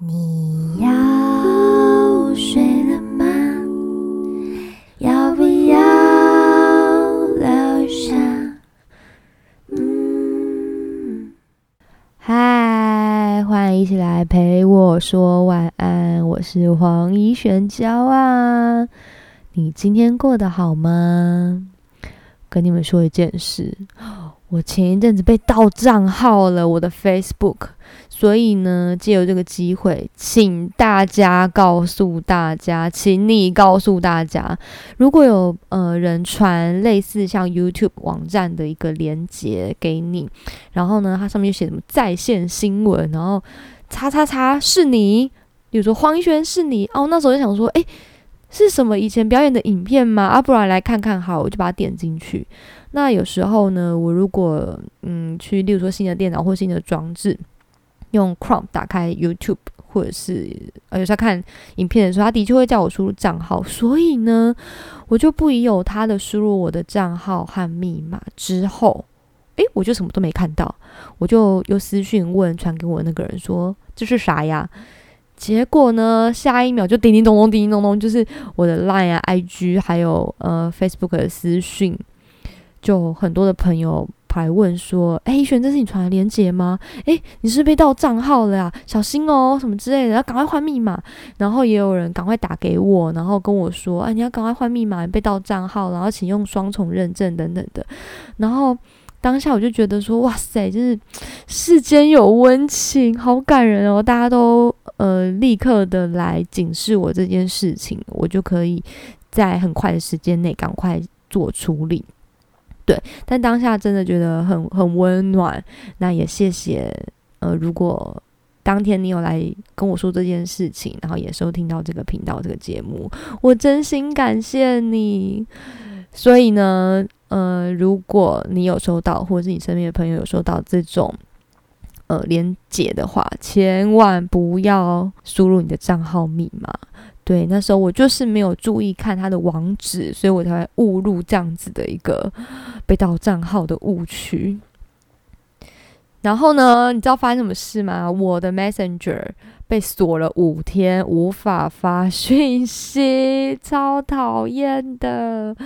你要睡了吗？要不要聊一下？嗯，嗨，欢迎一起来陪我说晚安，我是黄怡璇娇啊。你今天过得好吗？跟你们说一件事，我前一阵子被盗账号了，我的 Facebook。所以呢，借由这个机会，请大家告诉大家，请你告诉大家，如果有呃人传类似像 YouTube 网站的一个连接给你，然后呢，它上面写什么在线新闻，然后叉叉叉是你，比如说黄一璇是你哦，那时候就想说，诶，是什么以前表演的影片吗？啊，不然来看看好，我就把它点进去。那有时候呢，我如果嗯去，例如说新的电脑或新的装置。用 Chrome 打开 YouTube，或者是呃有时候看影片的时候，他的确会叫我输入账号，所以呢，我就不疑有他的输入我的账号和密码之后，诶，我就什么都没看到，我就又私讯问传给我那个人说这是啥呀？结果呢，下一秒就叮叮咚咚，叮叮咚咚，就是我的 Line 啊、IG 还有呃 Facebook 的私讯，就很多的朋友。还问说：“哎，一璇，这是你传的链接吗？哎，你是被盗账号了呀，小心哦，什么之类的，要赶快换密码。”然后也有人赶快打给我，然后跟我说：“哎，你要赶快换密码，被盗账号，然后请用双重认证等等的。”然后当下我就觉得说：“哇塞，就是世间有温情，好感人哦！”大家都呃立刻的来警示我这件事情，我就可以在很快的时间内赶快做处理。对，但当下真的觉得很很温暖。那也谢谢，呃，如果当天你有来跟我说这件事情，然后也收听到这个频道这个节目，我真心感谢你。所以呢，呃，如果你有收到，或者是你身边的朋友有收到这种呃连接的话，千万不要输入你的账号密码。对，那时候我就是没有注意看他的网址，所以我才会误入这样子的一个被盗账号的误区。然后呢，你知道发生什么事吗？我的 Messenger 被锁了五天，无法发讯息，超讨厌的。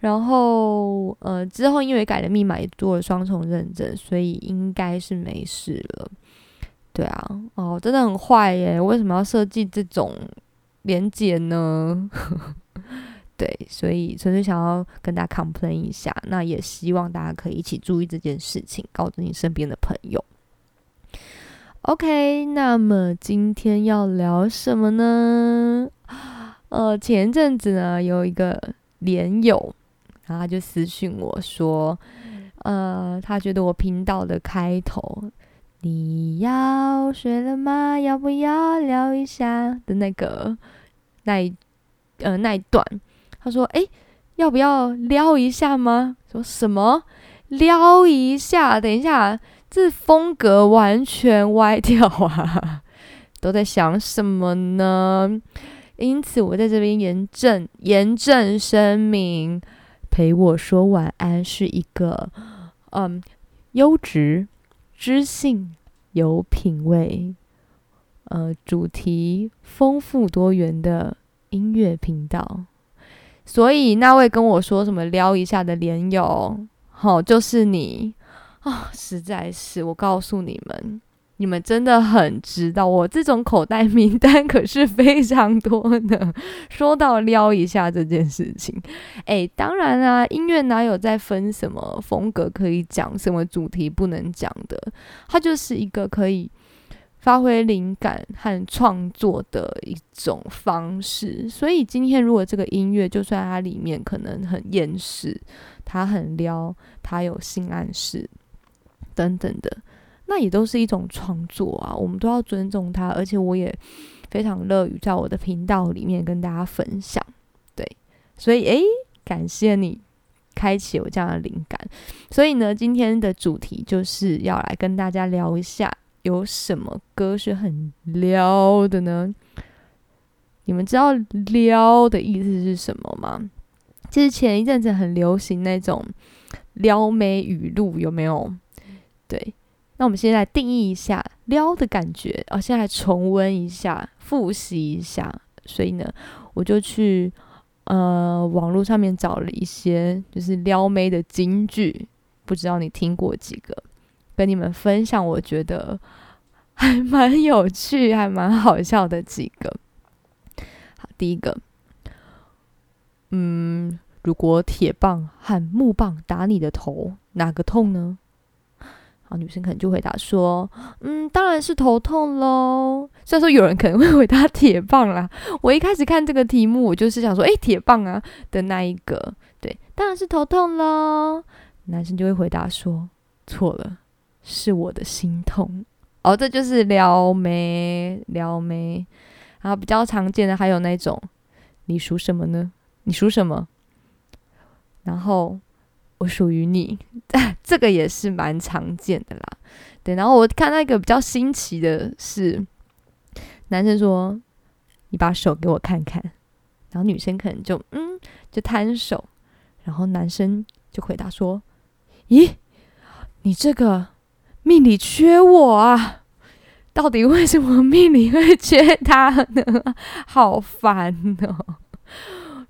然后呃，之后因为改了密码，也做了双重认证，所以应该是没事了。对啊，哦，真的很坏耶！为什么要设计这种？连接呢？对，所以纯粹想要跟大家 complain 一下，那也希望大家可以一起注意这件事情，告诉你身边的朋友。OK，那么今天要聊什么呢？呃，前阵子呢，有一个连友，然后他就私信我说，呃，他觉得我频道的开头“你要睡了吗？要不要聊一下”的那个。那一呃那一段，他说：“哎，要不要撩一下吗？”说什么撩一下？等一下，这风格完全歪掉啊！都在想什么呢？因此，我在这边严正严正声明：陪我说晚安是一个嗯优质、知性、有品味。呃，主题丰富多元的音乐频道，所以那位跟我说什么撩一下的连友，好，就是你啊！实在是，我告诉你们，你们真的很知道，我这种口袋名单可是非常多的。说到撩一下这件事情，哎，当然啊，音乐哪有在分什么风格可以讲，什么主题不能讲的？它就是一个可以。发挥灵感和创作的一种方式，所以今天如果这个音乐，就算它里面可能很厌世，它很撩，它有性暗示等等的，那也都是一种创作啊，我们都要尊重它，而且我也非常乐于在我的频道里面跟大家分享。对，所以诶，感谢你开启我这样的灵感。所以呢，今天的主题就是要来跟大家聊一下。有什么歌是很撩的呢？你们知道“撩”的意思是什么吗？其实前一阵子很流行那种撩妹语录，有没有？对，那我们现在定义一下撩的感觉，哦，现在重温一下，复习一下。所以呢，我就去呃网络上面找了一些就是撩妹的金句，不知道你听过几个，跟你们分享。我觉得还蛮有趣，还蛮好笑的几个。好，第一个，嗯，如果铁棒和木棒打你的头，哪个痛呢？女生可能就回答说：“嗯，当然是头痛喽。”虽然说有人可能会回答铁棒啦，我一开始看这个题目，我就是想说：“哎，铁棒啊的那一个，对，当然是头痛喽。”男生就会回答说：“错了，是我的心痛。”哦，这就是撩妹，撩妹。然后比较常见的还有那种：“你属什么呢？你属什么？”然后。我属于你，这个也是蛮常见的啦。对，然后我看到一个比较新奇的是，男生说：“你把手给我看看。”然后女生可能就嗯，就摊手，然后男生就回答说：“咦，你这个命里缺我啊？到底为什么命里会缺他呢？好烦哦！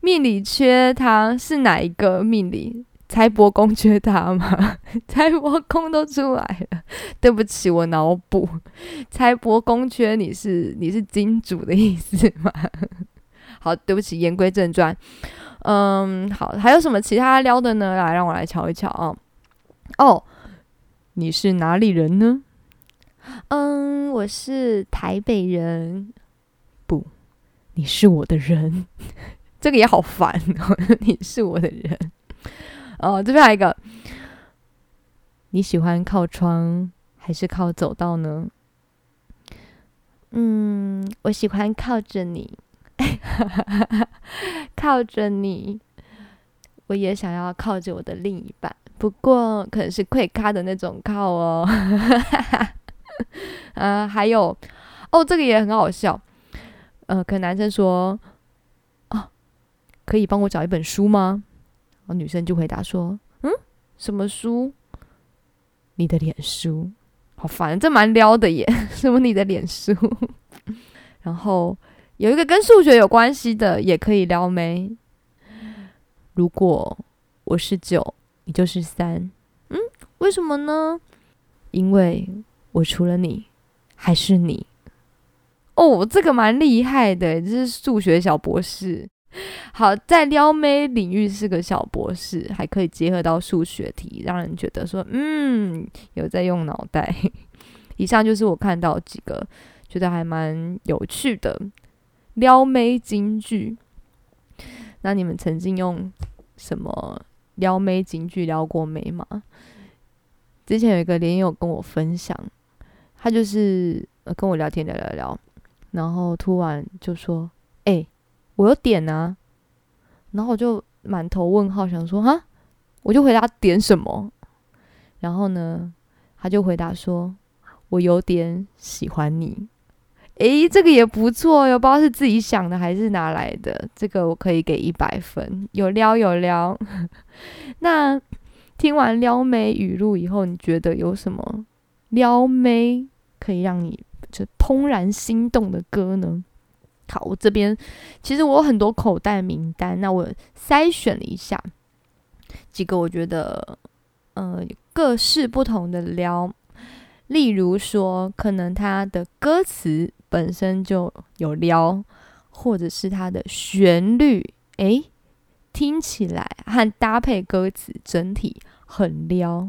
命里缺他是哪一个命里？”财帛公缺他吗？财帛公都出来了，对不起，我脑补。财帛公缺你是你是金主的意思吗？好，对不起，言归正传。嗯，好，还有什么其他撩的呢？来，让我来瞧一瞧啊。哦，你是哪里人呢？嗯，我是台北人。不，你是我的人。这个也好烦哦。你是我的人。哦，这边还有一个，你喜欢靠窗还是靠走道呢？嗯，我喜欢靠着你，靠着你。我也想要靠着我的另一半，不过可能是会卡的那种靠哦。呃，还有，哦，这个也很好笑。呃，可能男生说，哦，可以帮我找一本书吗？然后女生就回答说：“嗯，什么书？你的脸书，好烦，这蛮撩的耶！什么你的脸书？然后有一个跟数学有关系的，也可以撩没？如果我是九，你就是三，嗯，为什么呢？因为我除了你还是你。哦，这个蛮厉害的，这是数学小博士。” 好，在撩妹领域是个小博士，还可以结合到数学题，让人觉得说，嗯，有在用脑袋。以上就是我看到几个觉得还蛮有趣的撩妹金句。那你们曾经用什么撩妹金句撩过妹吗？之前有一个连友跟我分享，他就是跟我聊天聊聊聊，然后突然就说，我有点啊，然后我就满头问号，想说哈，我就回答点什么，然后呢，他就回答说，我有点喜欢你。诶，这个也不错哟，不知道是自己想的还是哪来的，这个我可以给一百分，有撩有撩。那听完撩妹语录以后，你觉得有什么撩妹可以让你就怦然心动的歌呢？好，我这边其实我有很多口袋名单，那我筛选了一下几个，我觉得呃各式不同的撩，例如说可能它的歌词本身就有撩，或者是它的旋律，诶，听起来和搭配歌词整体很撩，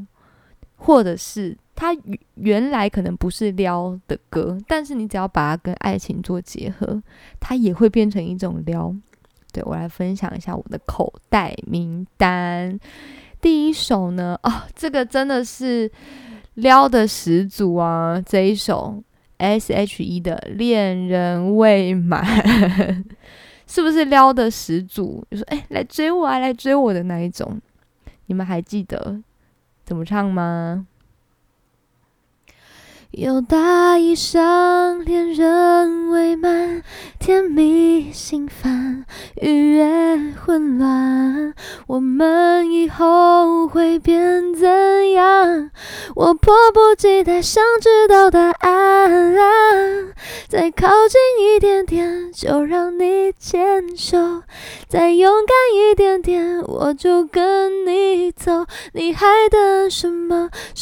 或者是。它原来可能不是撩的歌，但是你只要把它跟爱情做结合，它也会变成一种撩。对我来分享一下我的口袋名单。第一首呢，哦，这个真的是撩的始祖啊！这一首 S.H.E 的《恋人未满》，是不是撩的始祖？就说哎，来追我啊，来追我的那一种。你们还记得怎么唱吗？又搭一上恋人未满，甜蜜心烦，愉悦混乱。我们以后会变怎样？我迫不及待想知道答案。再靠近一点点，就让你牵手；再勇敢一点点，我就跟你走。你还等什么？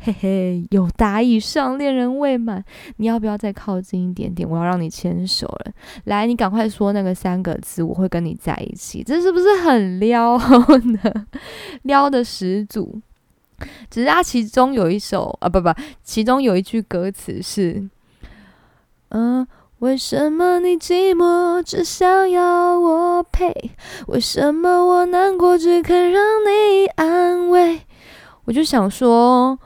嘿嘿，有答以上，恋人未满，你要不要再靠近一点点？我要让你牵手了，来，你赶快说那个三个字，我会跟你在一起。这是不是很撩呢？撩的始祖。只是它其中有一首啊，不不，其中有一句歌词是，嗯，为什么你寂寞只想要我陪？为什么我难过只肯让你安慰？我就想说。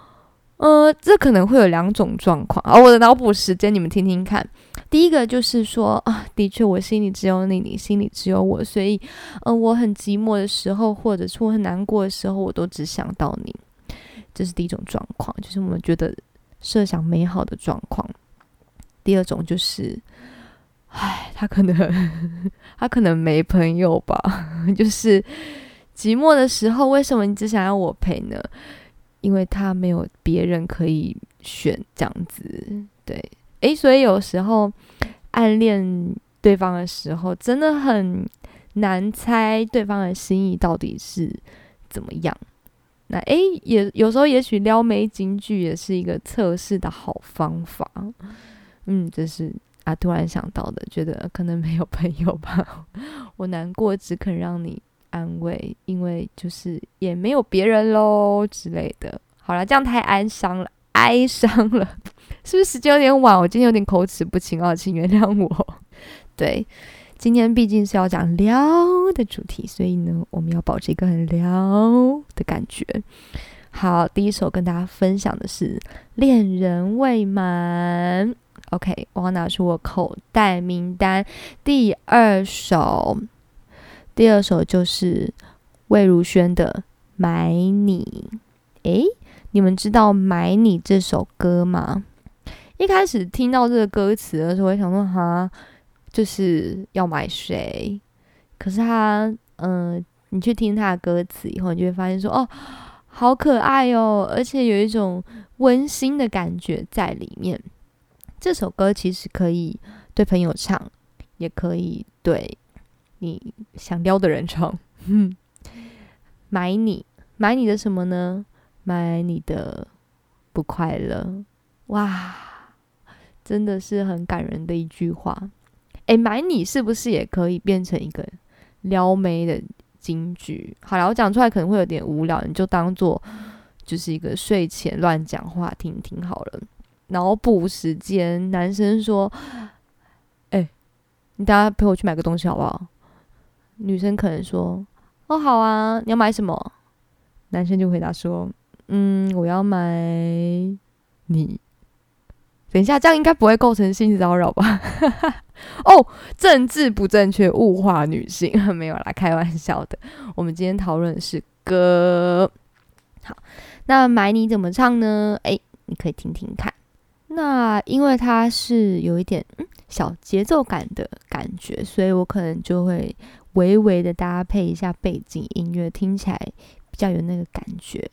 呃，这可能会有两种状况啊。我的脑补时间，你们听听看。第一个就是说啊，的确，我心里只有你，你心里只有我，所以，嗯，我很寂寞的时候，或者是我很难过的时候，我都只想到你。这是第一种状况，就是我们觉得设想美好的状况。第二种就是，唉，他可能他可能没朋友吧，就是寂寞的时候，为什么你只想要我陪呢？因为他没有别人可以选，这样子，对，诶，所以有时候暗恋对方的时候，真的很难猜对方的心意到底是怎么样。那诶，也有时候也许撩妹金句也是一个测试的好方法。嗯，这是啊，突然想到的，觉得可能没有朋友吧，我难过，只肯让你。安慰，因为就是也没有别人喽之类的。好了，这样太哀伤了，哀伤了，是不是时间有点晚？我今天有点口齿不清啊，请原谅我。对，今天毕竟是要讲撩的主题，所以呢，我们要保持一个很撩的感觉。好，第一首跟大家分享的是《恋人未满》。OK，我要拿出我口袋名单，第二首。第二首就是魏如萱的《买你》。诶，你们知道《买你》这首歌吗？一开始听到这个歌词的时候，我想说，哈，就是要买谁？可是他，嗯，你去听他的歌词以后，你就会发现说，哦，好可爱哦，而且有一种温馨的感觉在里面。这首歌其实可以对朋友唱，也可以对。你想撩的人唱，买你买你的什么呢？买你的不快乐，哇，真的是很感人的一句话。诶，买你是不是也可以变成一个撩妹的金句？好了，我讲出来可能会有点无聊，你就当做就是一个睡前乱讲话听听好了。脑补时间，男生说：“哎，你等下陪我去买个东西好不好？”女生可能说：“哦，好啊，你要买什么？”男生就回答说：“嗯，我要买你。”等一下，这样应该不会构成性骚扰吧？哦，政治不正确，物化女性，没有啦，开玩笑的。我们今天讨论的是歌。好，那买你怎么唱呢？诶，你可以听听看。那因为它是有一点嗯小节奏感的感觉，所以我可能就会。微微的搭配一下背景音乐，听起来比较有那个感觉。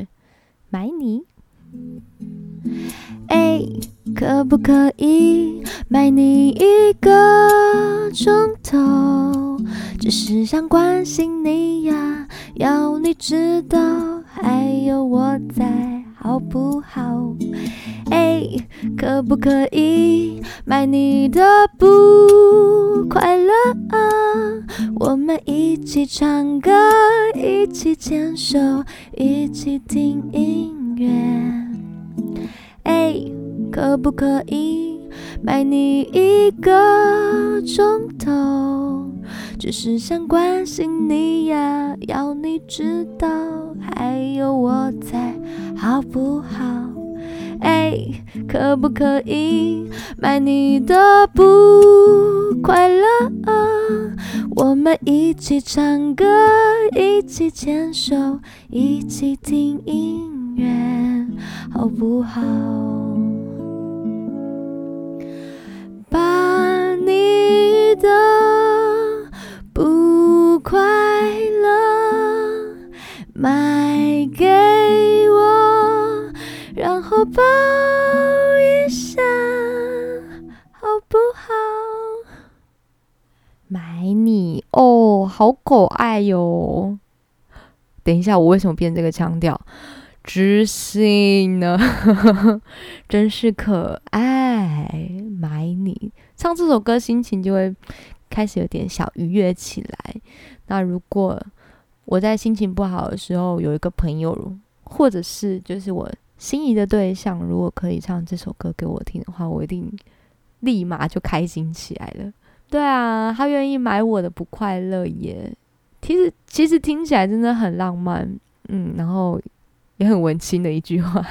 买你，哎，可不可以买你一个钟头？只是想关心你呀，要你知道还有我在，好不好？哎，可不可以买你的不快乐？我们一起唱歌，一起牵手，一起听音乐。哎，可不可以买你一个钟头？只是想关心你呀，要你知道还有我在，好不好？哎，可不可以买你的不快乐？我们一起唱歌，一起牵手，一起听音乐，好不好？你的不快乐买给我，然后抱一下，好不好？买你哦，好可爱哟！等一下，我为什么变这个腔调？知性呢？真是可爱。买你唱这首歌，心情就会 开始有点小愉悦起来。那如果我在心情不好的时候，有一个朋友，或者是就是我心仪的对象，如果可以唱这首歌给我听的话，我一定立马就开心起来了。对啊，他愿意买我的不快乐耶。其实其实听起来真的很浪漫，嗯，然后也很文青的一句话。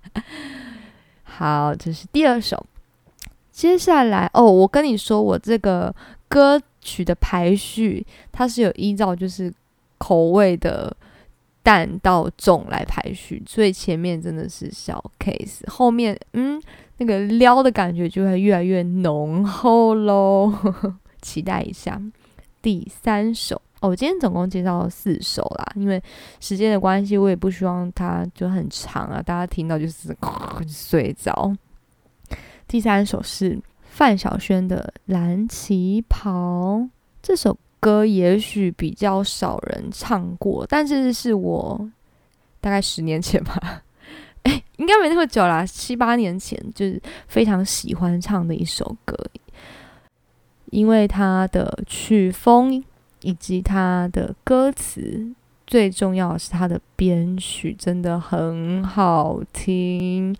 好，这是第二首。接下来哦，我跟你说，我这个歌曲的排序，它是有依照就是口味的淡到重来排序，所以前面真的是小 case，后面嗯。那个撩的感觉就会越来越浓厚喽，期待一下第三首哦。我今天总共介绍了四首啦，因为时间的关系，我也不希望它就很长啊，大家听到就是 睡着。第三首是范晓萱的《蓝旗袍》，这首歌也许比较少人唱过，但是是我大概十年前吧。应该没那么久啦，七八年前就是非常喜欢唱的一首歌，因为它的曲风以及它的歌词，最重要的是它的编曲真的很好听，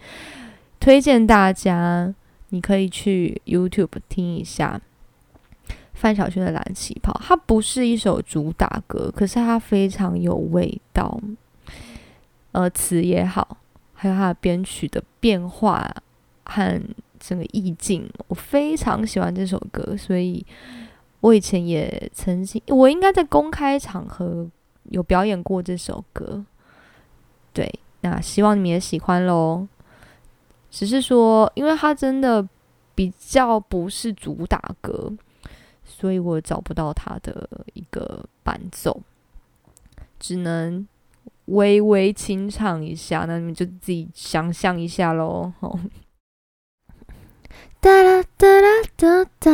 推荐大家你可以去 YouTube 听一下范晓萱的《蓝旗袍》，它不是一首主打歌，可是它非常有味道，呃，词也好。还有它的编曲的变化和整个意境，我非常喜欢这首歌，所以我以前也曾经，我应该在公开场合有表演过这首歌。对，那希望你们也喜欢喽。只是说，因为它真的比较不是主打歌，所以我找不到它的一个伴奏，只能。微微清唱一下，那你们就自己想象一下喽。哒啦哒啦哒哒，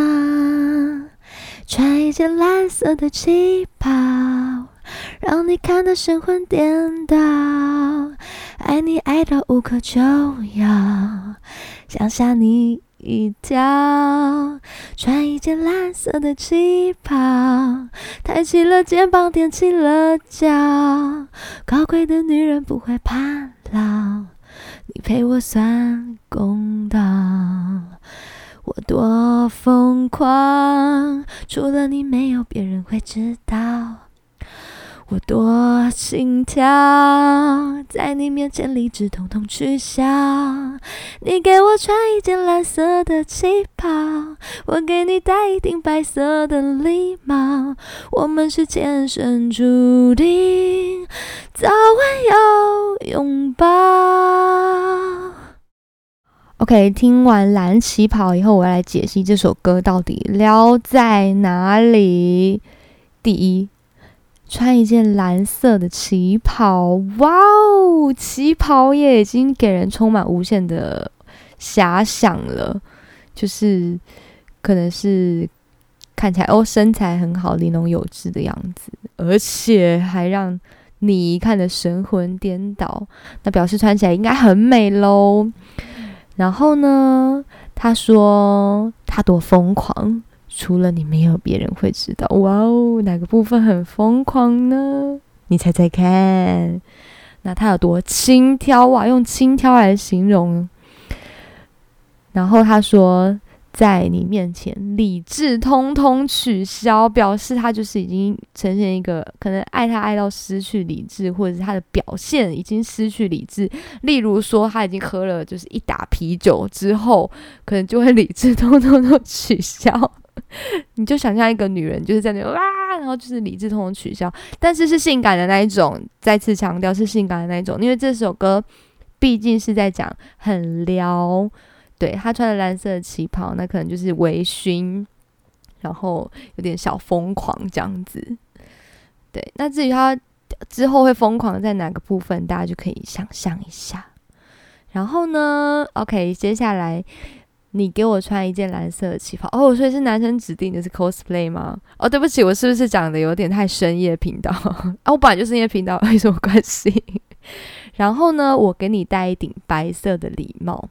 穿一件蓝色的旗袍，让你看得神魂颠倒，爱你爱到无可救药，想吓你。一跳，穿一件蓝色的旗袍，抬起了肩膀，踮起了脚，高贵的女人不会怕老，你陪我算公道，我多疯狂，除了你没有别人会知道。我多心跳，在你面前理智统统取消。你给我穿一件蓝色的旗袍，我给你戴一顶白色的礼帽。我们是前生注定，早晚要拥抱。OK，听完蓝旗袍以后，我要来解析这首歌到底撩在哪里。第一。穿一件蓝色的旗袍，哇哦！旗袍也已经给人充满无限的遐想了，就是可能是看起来哦身材很好、玲珑有致的样子，而且还让你看得神魂颠倒，那表示穿起来应该很美喽。然后呢，他说他多疯狂。除了你，没有别人会知道。哇哦，哪个部分很疯狂呢？你猜猜看。那他有多轻佻啊？用轻佻来形容。然后他说，在你面前理智通通取消，表示他就是已经呈现一个可能爱他爱到失去理智，或者是他的表现已经失去理智。例如说，他已经喝了就是一打啤酒之后，可能就会理智通通都取消。你就想象一个女人就是在那哇，然后就是理智通通取消，但是是性感的那一种。再次强调是性感的那一种，因为这首歌毕竟是在讲很撩。对他穿的蓝色的旗袍，那可能就是微醺，然后有点小疯狂这样子。对，那至于他之后会疯狂在哪个部分，大家就可以想象一下。然后呢，OK，接下来。你给我穿一件蓝色的旗袍哦，所以是男生指定的是 cosplay 吗？哦，对不起，我是不是讲的有点太深夜频道 啊？我本来就深夜频道，有什么关系？然后呢，我给你戴一顶白色的礼帽。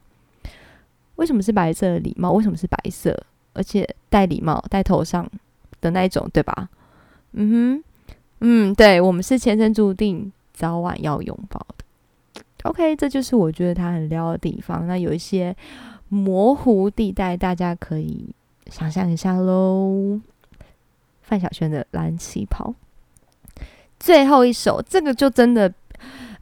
为什么是白色的礼帽？为什么是白色？而且戴礼帽戴头上的那一种，对吧？嗯哼，嗯，对，我们是前生注定早晚要拥抱的。OK，这就是我觉得他很撩的地方。那有一些。模糊地带，大家可以想象一下喽。范晓萱的蓝旗袍，最后一首，这个就真的，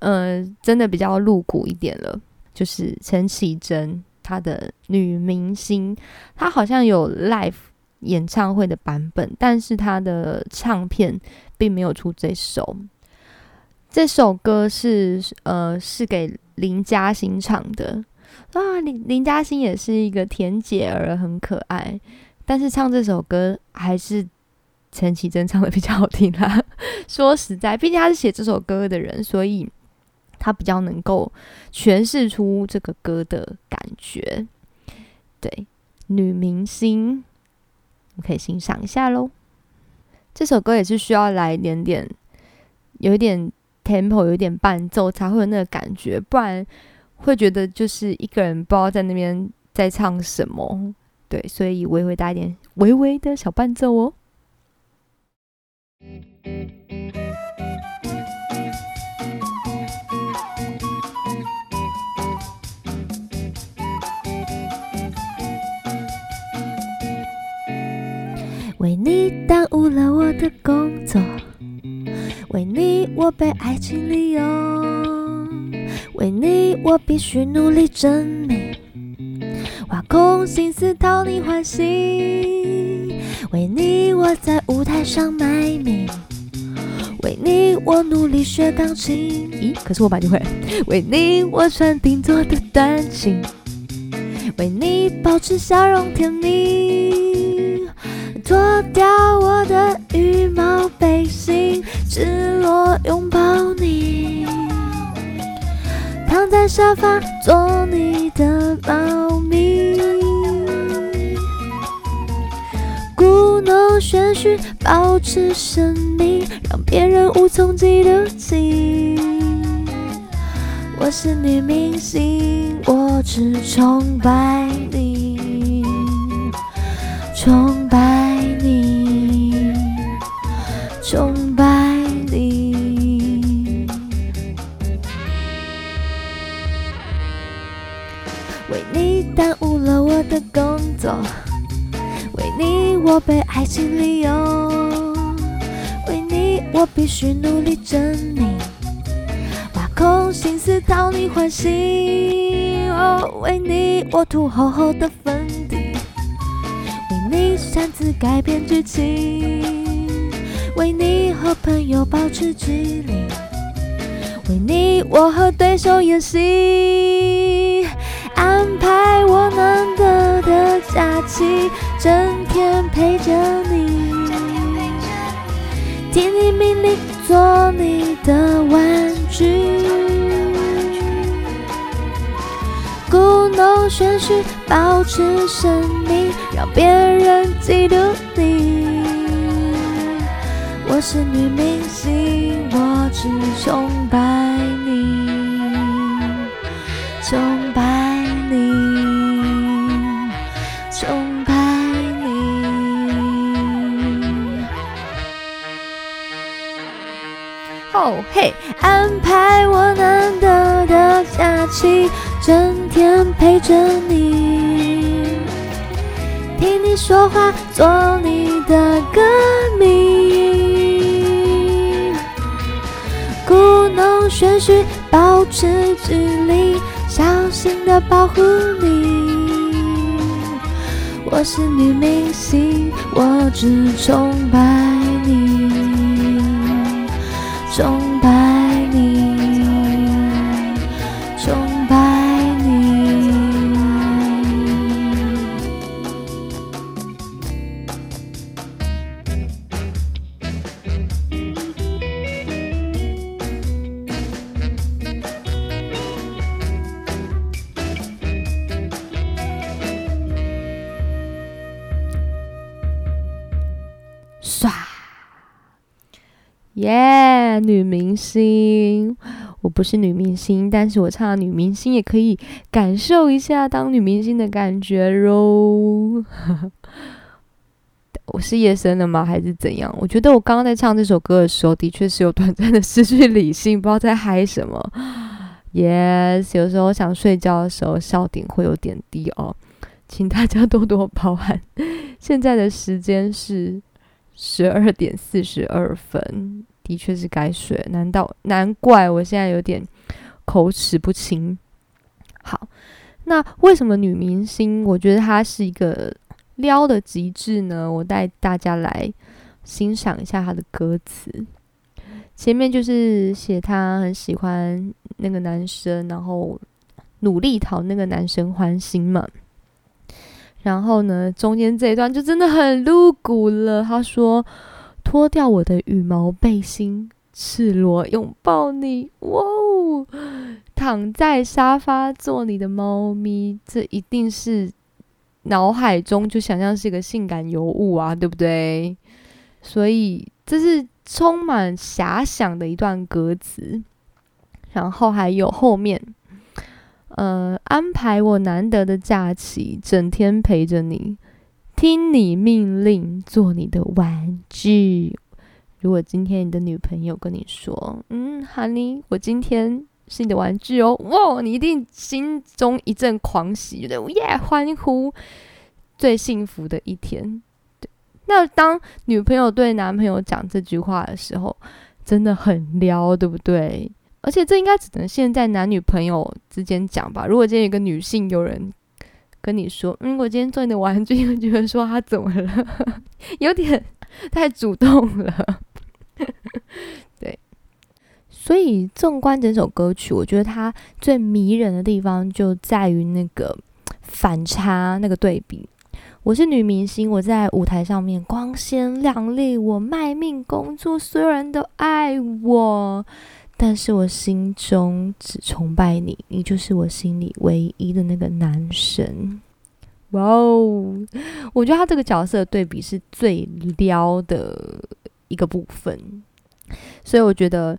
呃，真的比较露骨一点了。就是陈绮贞，他的女明星，她好像有 live 演唱会的版本，但是她的唱片并没有出这首。这首歌是呃，是给林嘉欣唱的。啊，林林嘉欣也是一个甜姐儿，很可爱。但是唱这首歌还是陈绮贞唱的比较好听啦。说实在，毕竟他是写这首歌的人，所以他比较能够诠释出这个歌的感觉。对，女明星，你可以欣赏一下喽。这首歌也是需要来一点点，有一点 tempo，有一点伴奏，才会有那个感觉，不然。会觉得就是一个人不知道在那边在唱什么，对，所以微微带一点，微微的小伴奏哦。为你耽误了我的工作，为你我被爱情利用。为你，我必须努力证明，挖空心思讨你欢喜。为你，我在舞台上卖命。为你，我努力学钢琴。咦，可是我把你会。为你，我穿定做的短裙。为你，保持笑容甜蜜。脱掉我的羽毛背心，赤裸拥抱你。躺在沙发做你的猫咪，故弄玄虚保持神秘，让别人无从记得起。我是女明星，我只崇拜你，崇你我必须努力证明，挖空心思讨你欢心。哦，为你我涂厚厚的粉底，为你擅自改变剧情，为你和朋友保持距离，为你我和对手演戏。安排我难得的假期，整天陪着你，听你命令，做你的玩具，故弄玄虚，保持神秘，让别人嫉妒你。我是女明星，我只崇拜你，崇嘿，安排我难得的假期，整天陪着你，听你说话，做你的歌迷，故弄玄虚，保持距离，小心的保护你。我是女明星，我只崇拜，终星，我不是女明星，但是我唱女明星也可以感受一下当女明星的感觉喽。我是夜深了吗？还是怎样？我觉得我刚刚在唱这首歌的时候，的确是有短暂的失去理性，不知道在嗨什么。Yes，有时候想睡觉的时候，笑点会有点低哦，请大家多多包涵。现在的时间是。十二点四十二分，的确是该睡。难道难怪我现在有点口齿不清？好，那为什么女明星？我觉得她是一个撩的极致呢？我带大家来欣赏一下她的歌词。前面就是写她很喜欢那个男生，然后努力讨那个男生欢心嘛。然后呢，中间这一段就真的很露骨了。他说：“脱掉我的羽毛背心，赤裸拥抱你，哇哦！躺在沙发做你的猫咪，这一定是脑海中就想象是一个性感尤物啊，对不对？所以这是充满遐想的一段歌词。然后还有后面。”呃，安排我难得的假期，整天陪着你，听你命令，做你的玩具。如果今天你的女朋友跟你说：“嗯，Honey，我今天是你的玩具哦。”哇，你一定心中一阵狂喜，觉得耶，欢呼，最幸福的一天。对，那当女朋友对男朋友讲这句话的时候，真的很撩，对不对？而且这应该只能现在男女朋友之间讲吧。如果今天有个女性有人跟你说：“嗯，我今天做你的玩具”，你觉得说他怎么了？有点太主动了。对，所以纵观整首歌曲，我觉得它最迷人的地方就在于那个反差、那个对比。我是女明星，我在舞台上面光鲜亮丽，我卖命工作，所有人都爱我。但是我心中只崇拜你，你就是我心里唯一的那个男神。哇哦！我觉得他这个角色对比是最撩的一个部分，所以我觉得，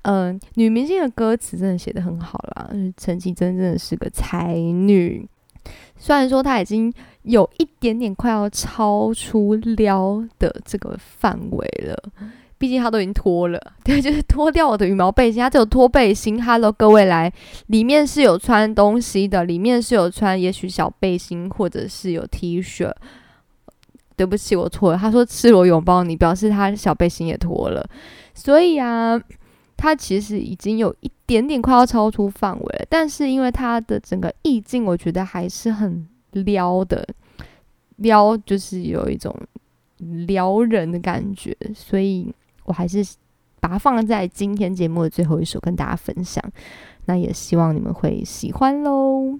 嗯，女明星的歌词真的写的很好啦。陈绮贞真的是个才女，虽然说她已经有一点点快要超出撩的这个范围了。毕竟他都已经脱了，对，就是脱掉我的羽毛背心，他只有脱背心。Hello，各位来，里面是有穿东西的，里面是有穿，也许小背心或者是有 T 恤。对不起，我错了。他说赤裸拥抱你，表示他小背心也脱了。所以啊，他其实已经有一点点快要超出范围了。但是因为他的整个意境，我觉得还是很撩的，撩就是有一种撩人的感觉，所以。我还是把它放在今天节目的最后一首跟大家分享，那也希望你们会喜欢喽。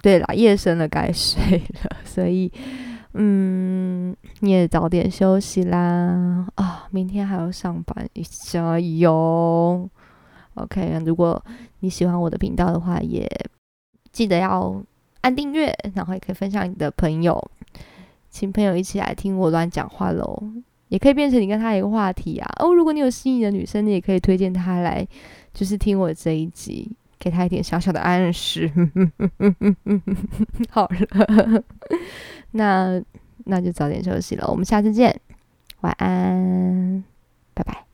对了，夜深了，该睡了，所以嗯，你也早点休息啦。啊，明天还要上班，加油！OK，如果你喜欢我的频道的话，也记得要按订阅，然后也可以分享你的朋友，请朋友一起来听我乱讲话喽。也可以变成你跟他一个话题啊！哦，如果你有心仪的女生，你也可以推荐她来，就是听我这一集，给她一点小小的暗示。好了，那那就早点休息了，我们下次见，晚安，拜拜。